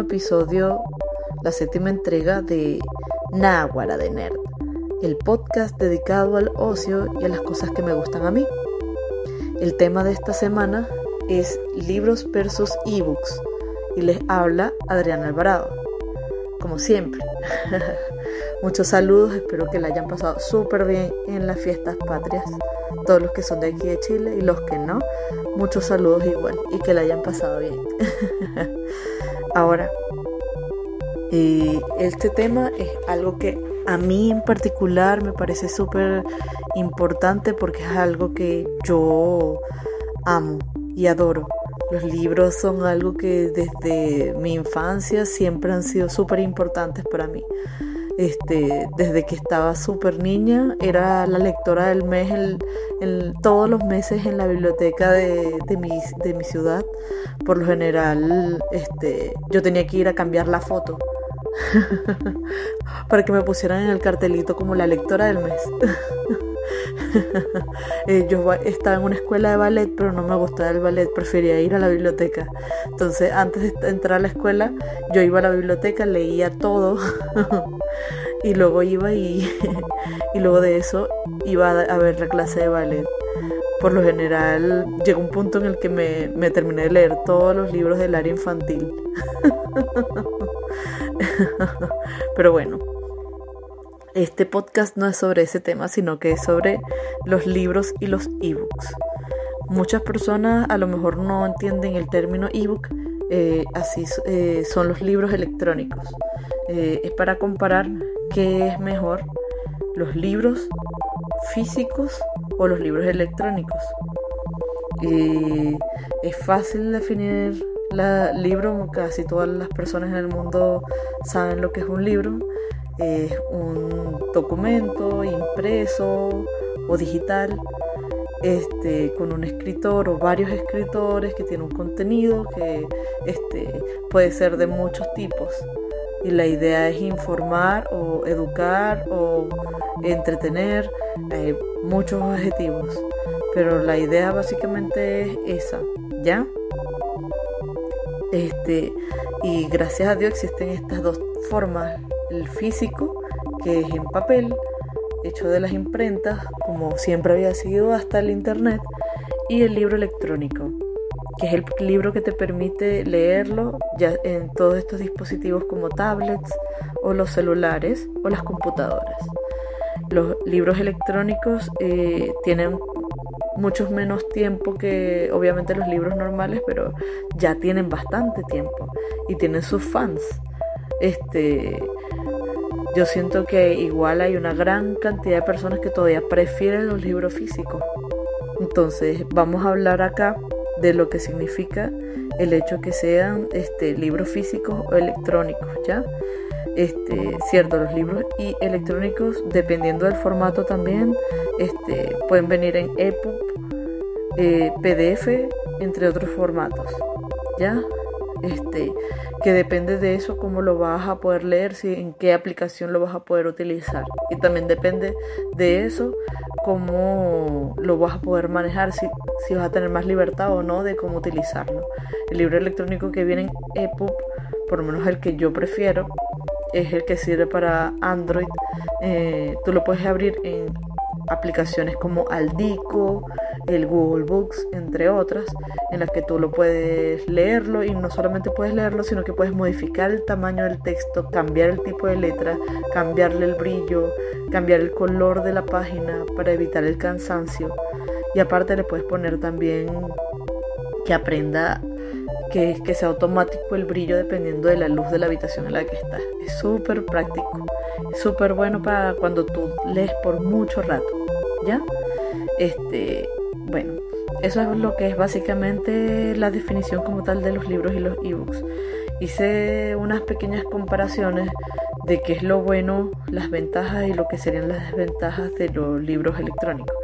episodio, la séptima entrega de Náhuara de Nerd, el podcast dedicado al ocio y a las cosas que me gustan a mí. El tema de esta semana es libros versus ebooks y les habla Adriana Alvarado, como siempre. Muchos saludos, espero que la hayan pasado súper bien en las fiestas patrias. Todos los que son de aquí de Chile y los que no, muchos saludos igual y que la hayan pasado bien. Ahora, eh, este tema es algo que a mí en particular me parece súper importante porque es algo que yo amo y adoro. Los libros son algo que desde mi infancia siempre han sido súper importantes para mí. Este, desde que estaba súper niña, era la lectora del mes todos los meses en la biblioteca de, mi, ciudad. Por lo general, este, yo tenía que ir a cambiar la foto para que me pusieran en el cartelito como la lectora del mes. Eh, yo estaba en una escuela de ballet, pero no me gustaba el ballet, prefería ir a la biblioteca. Entonces, antes de entrar a la escuela, yo iba a la biblioteca, leía todo y luego iba y, luego de eso iba a ver la clase de ballet. Por lo general, llegó un punto en el que me, me terminé de leer todos los libros del área infantil. Pero bueno, este podcast no es sobre ese tema, sino que es sobre los libros y los ebooks. Muchas personas a lo mejor no entienden el término ebook, eh, así eh, son los libros electrónicos. Eh, es para comparar qué es mejor, los libros físicos o los libros electrónicos. es fácil definir la libro, casi todas las personas en el mundo saben lo que es un libro es un documento impreso o digital este, con un escritor o varios escritores que tiene un contenido que este, puede ser de muchos tipos. Y la idea es informar o educar o entretener, hay muchos objetivos. Pero la idea básicamente es esa, ¿ya? Este, y gracias a Dios existen estas dos formas el físico, que es en papel, hecho de las imprentas, como siempre había sido hasta el Internet, y el libro electrónico, que es el libro que te permite leerlo ya en todos estos dispositivos como tablets o los celulares o las computadoras. Los libros electrónicos eh, tienen muchos menos tiempo que obviamente los libros normales, pero ya tienen bastante tiempo y tienen sus fans. Este, yo siento que igual hay una gran cantidad de personas que todavía prefieren los libros físicos. Entonces, vamos a hablar acá de lo que significa el hecho que sean este, libros físicos o electrónicos, ¿ya? Este, cierto, los libros y electrónicos, dependiendo del formato también, este, pueden venir en EPUB, eh, PDF, entre otros formatos, ¿ya? este, que depende de eso cómo lo vas a poder leer, si, en qué aplicación lo vas a poder utilizar. Y también depende de eso cómo lo vas a poder manejar, si, si vas a tener más libertad o no de cómo utilizarlo. El libro electrónico que viene en EPUB, por lo menos el que yo prefiero, es el que sirve para Android. Eh, tú lo puedes abrir en aplicaciones como Aldico, el Google Books, entre otras, en las que tú lo puedes leerlo y no solamente puedes leerlo, sino que puedes modificar el tamaño del texto, cambiar el tipo de letra, cambiarle el brillo, cambiar el color de la página para evitar el cansancio. Y aparte le puedes poner también que aprenda que, que sea automático el brillo dependiendo de la luz de la habitación en la que estás. Es súper práctico, es súper bueno para cuando tú lees por mucho rato, ¿ya? Este, bueno, eso es lo que es básicamente la definición como tal de los libros y los ebooks. Hice unas pequeñas comparaciones de qué es lo bueno, las ventajas y lo que serían las desventajas de los libros electrónicos.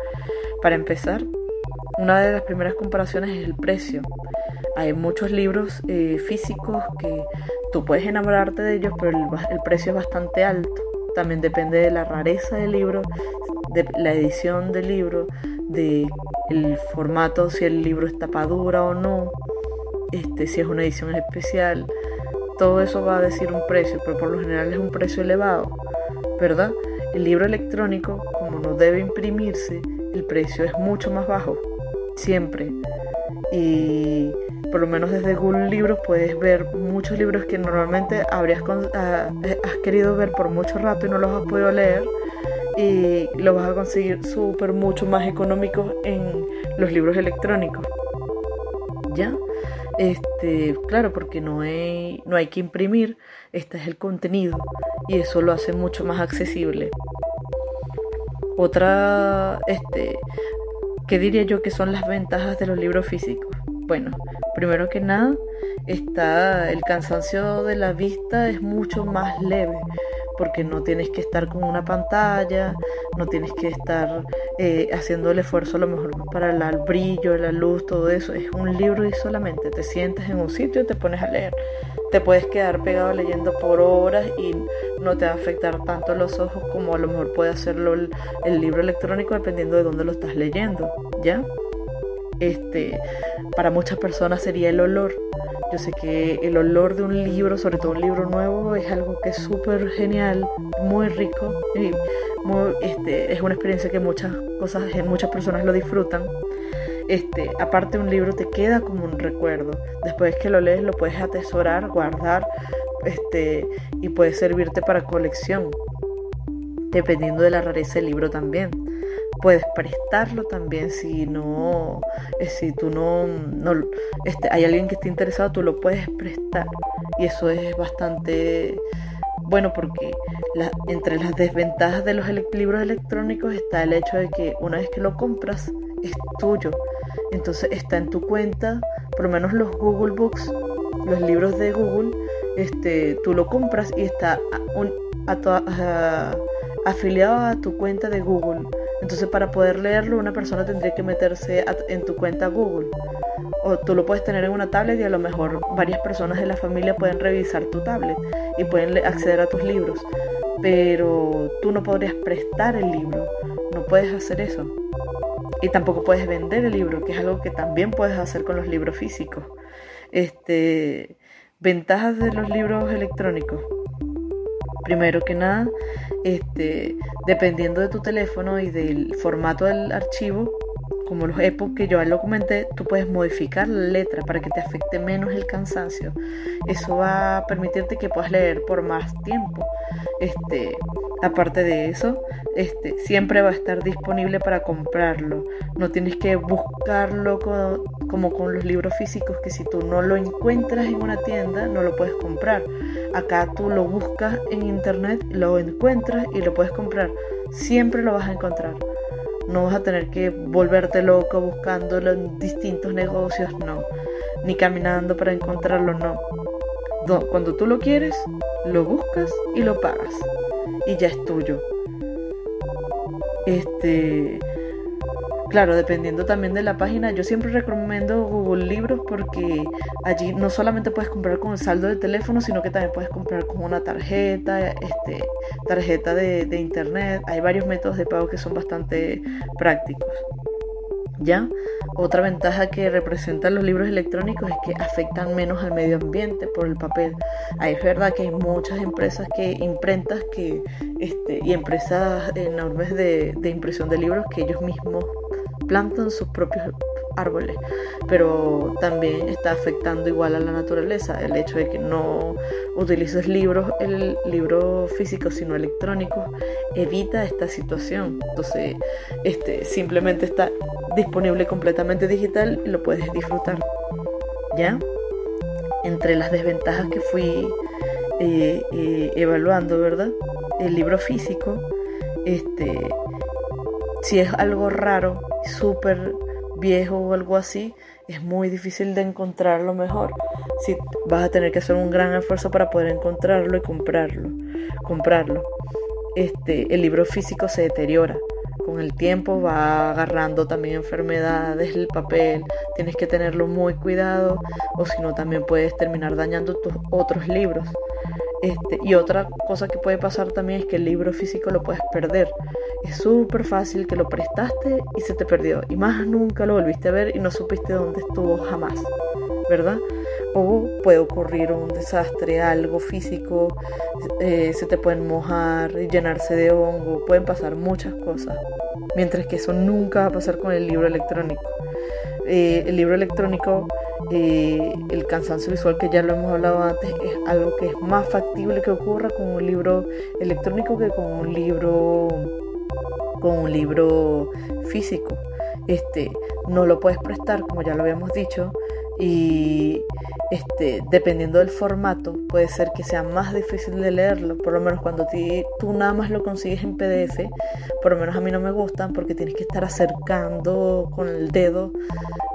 Para empezar, una de las primeras comparaciones es el precio. Hay muchos libros eh, físicos que tú puedes enamorarte de ellos, pero el, precio es bastante alto. También depende de la rareza del libro, de la edición del libro, de el formato, si el libro es tapadura o no, este, si es una edición especial, todo eso va a decir un precio, pero por lo general es un precio elevado, ¿verdad? El libro electrónico, como no debe imprimirse, el precio es mucho más bajo, siempre. Y por lo menos desde Google Libros puedes ver muchos libros que normalmente habrías ah, has querido ver por mucho rato y no los has podido leer y los vas a conseguir súper mucho más económicos en los libros electrónicos. ¿Ya? Este, claro, porque no hay, no hay que imprimir, este es el contenido y eso lo hace mucho más accesible. Otra, este, ¿qué diría yo que son las ventajas de los libros físicos? Bueno, primero que nada, está el cansancio de la vista es mucho más leve porque no tienes que estar con una pantalla, no tienes que estar eh, haciendo el esfuerzo a lo mejor para el brillo, la luz, todo eso. Es un libro y solamente te sientas en un sitio y te pones a leer. Te puedes quedar pegado leyendo por horas y no te va a afectar tanto los ojos como a lo mejor puede hacerlo el, el libro electrónico dependiendo de dónde lo estás leyendo, ¿ya? Este, para muchas personas sería el olor yo sé que el olor de un libro, sobre todo un libro nuevo, es algo que es súper genial, muy rico y este, es una experiencia que muchas cosas, muchas personas lo disfrutan. Este, aparte un libro te queda como un recuerdo. Después que lo lees lo puedes atesorar, guardar, este, y puede servirte para colección, dependiendo de la rareza del libro también puedes prestarlo también si no eh, si tú no, no este, hay alguien que esté interesado tú lo puedes prestar. Y eso es bastante bueno porque entre las desventajas de los libros electrónicos está el hecho de que una vez que lo compras es tuyo. Entonces está en tu cuenta por lo menos los Google Books los libros de Google este tú lo compras y está un, afiliado a tu cuenta de Google entonces para poder leerlo una persona tendría que meterse en tu cuenta Google. O tú lo puedes tener en una tablet y a lo mejor varias personas de la familia pueden revisar tu tablet y pueden acceder a tus libros. Pero tú no podrías prestar el libro. No puedes hacer eso. Y tampoco puedes vender el libro, que es algo que también puedes hacer con los libros físicos. Este, ventajas de los libros electrónicos. Primero que nada, este, dependiendo de tu teléfono y del formato del archivo, como los EPUB que yo lo comenté, tú puedes modificar la letra para que te afecte menos el cansancio. Eso va a permitirte que puedas leer por más tiempo. Este, aparte de eso, este, siempre va a estar disponible para comprarlo. No tienes que buscarlo como con los libros físicos, que si tú no lo encuentras en una tienda, no lo puedes comprar. Acá tú lo buscas en internet, lo encuentras y lo puedes comprar. Siempre lo vas a encontrar. No vas a tener que volverte loco buscándolo en distintos negocios, no. Ni caminando para encontrarlo, no. no. Cuando tú lo quieres, lo buscas y lo pagas. Y ya es tuyo. Este, Claro, dependiendo también de la página, yo siempre recomiendo Google Libros porque allí no solamente puedes comprar con el saldo de teléfono, sino que también puedes comprar con una tarjeta, este, tarjeta de, internet. Hay varios métodos de pago que son bastante prácticos. ¿Ya? Otra ventaja que representan los libros electrónicos es que afectan menos al medio ambiente por el papel. Ahí es verdad que hay muchas empresas que, imprentas que, este, y empresas enormes de impresión de libros que ellos mismos plantan sus propios árboles, pero también está afectando igual a la naturaleza el hecho de que no utilices libros, el libro físico sino electrónico, evita esta situación. Entonces, este simplemente está disponible completamente digital y lo puedes disfrutar. ¿Ya? Entre las desventajas que fui eh, eh, evaluando, ¿verdad? El libro físico, este, si es algo raro, súper viejo o algo así, es muy difícil de encontrarlo mejor. Si vas a tener que hacer un gran esfuerzo para poder encontrarlo y comprarlo. Comprarlo. Este, el libro físico se deteriora. Con el tiempo va agarrando también enfermedades, el papel, tienes que tenerlo muy cuidado o si no también puedes terminar dañando tus otros libros. Este, y otra cosa que puede pasar también es que el libro físico lo puedes perder. Es súper fácil que lo prestaste y se te perdió. Y más nunca lo volviste a ver y no supiste dónde estuvo jamás. ¿Verdad? O puede ocurrir un desastre, algo físico, eh, se te pueden mojar, llenarse de hongo, pueden pasar muchas cosas. Mientras que eso nunca va a pasar con el libro electrónico. Eh, el libro electrónico, eh, el cansancio visual que ya lo hemos hablado antes, es algo que es más factible que ocurra con un libro electrónico que con un libro con un libro físico. Este, no lo puedes prestar, como ya lo habíamos dicho, y este, dependiendo del formato, puede ser que sea más difícil de leerlo. Por lo menos cuando tú nada más lo consigues en PDF, por lo menos a mí no me gustan porque tienes que estar acercando con el dedo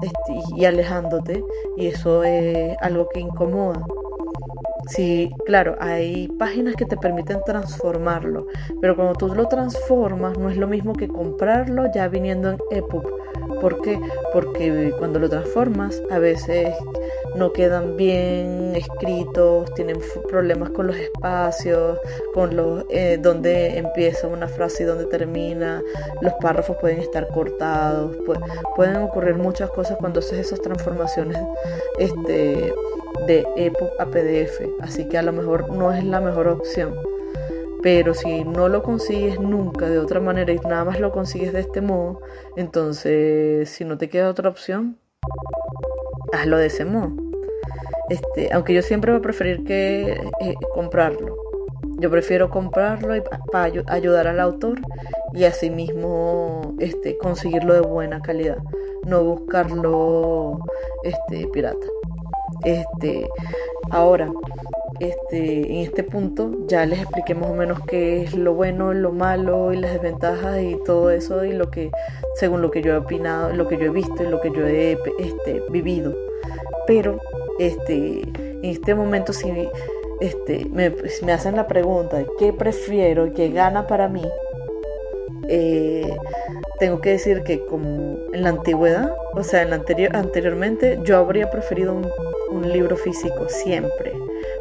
este, y alejándote, y eso es algo que incomoda. Sí, claro, hay páginas que te permiten transformarlo, pero cuando tú lo transformas no es lo mismo que comprarlo ya viniendo en EPUB. ¿Por qué? Porque cuando lo transformas a veces no quedan bien escritos, tienen problemas con los espacios, con los eh, donde empieza una frase y donde termina, los párrafos pueden estar cortados, pueden ocurrir muchas cosas cuando haces esas transformaciones este, de EPUB a PDF, así que a lo mejor no es la mejor opción. Pero si no lo consigues nunca de otra manera y nada más lo consigues de este modo, entonces si no te queda otra opción, hazlo de ese modo. Este, aunque yo siempre voy a preferir que eh, comprarlo. Yo prefiero comprarlo para ayudar al autor y asimismo este, conseguirlo de buena calidad, no buscarlo este, pirata. Este, ahora, este, en este punto ya les expliqué más o menos qué es lo bueno, lo malo y las desventajas y todo eso y lo que, según lo que yo he opinado, lo que yo he visto y lo que yo he este, vivido. Pero este, en este momento si este, me, me hacen la pregunta de qué prefiero y qué gana para mí, eh, tengo que decir que como en la antigüedad, o sea, en la anterior, anteriormente, yo habría preferido un, libro físico siempre,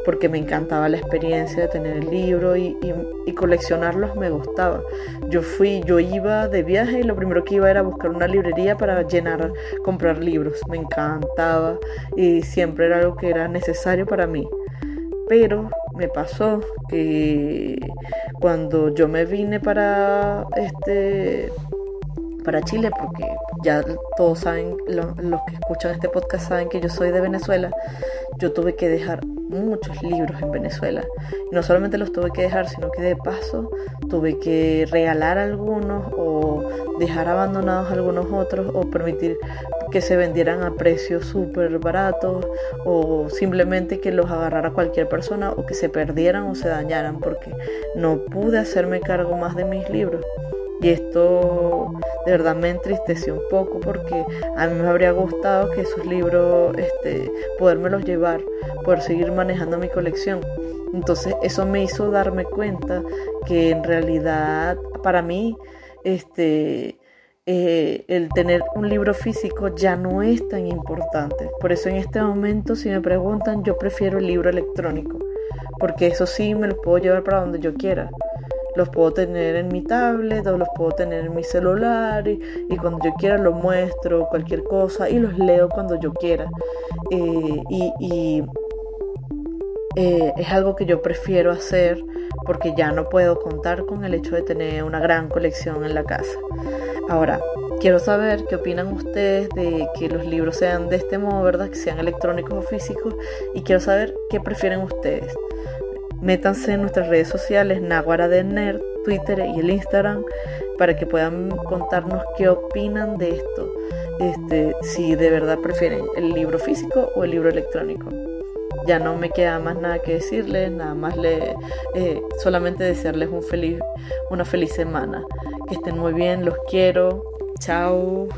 porque me encantaba la experiencia de tener el libro y, coleccionarlos me gustaba. Yo fui, yo iba de viaje y lo primero que iba era buscar una librería para llenar, comprar libros. Me encantaba y siempre era algo que era necesario para mí. Pero me pasó que cuando yo me vine para este para Chile, porque ya todos saben, los, que escuchan este podcast saben que yo soy de Venezuela, yo tuve que dejar muchos libros en Venezuela. Y no solamente los tuve que dejar, sino que de paso tuve que regalar algunos o dejar abandonados algunos otros o permitir que se vendieran a precios súper baratos o simplemente que los agarrara cualquier persona o que se perdieran o se dañaran porque no pude hacerme cargo más de mis libros. Y esto de verdad me entristeció un poco porque a mí me habría gustado que esos libros, este, podérmelos llevar, poder seguir manejando mi colección. Entonces eso me hizo darme cuenta que en realidad para mí, este, eh, el tener un libro físico ya no es tan importante. Por eso en este momento, si me preguntan, yo prefiero el libro electrónico, porque eso sí me lo puedo llevar para donde yo quiera. Los puedo tener en mi tablet o los puedo tener en mi celular y, cuando yo quiera lo muestro, cualquier cosa, y los leo cuando yo quiera. Eh, y, eh, es algo que yo prefiero hacer porque ya no puedo contar con el hecho de tener una gran colección en la casa. Ahora, quiero saber qué opinan ustedes de que los libros sean de este modo, ¿verdad? Que sean electrónicos o físicos. Y quiero saber qué prefieren ustedes. Métanse en nuestras redes sociales, Naguara de Nerd, Twitter y el Instagram, para que puedan contarnos qué opinan de esto. Este, si de verdad prefieren el libro físico o el libro electrónico. Ya no me queda más nada que decirles, nada más le, eh, solamente desearles una feliz semana. Que estén muy bien, los quiero. Chao.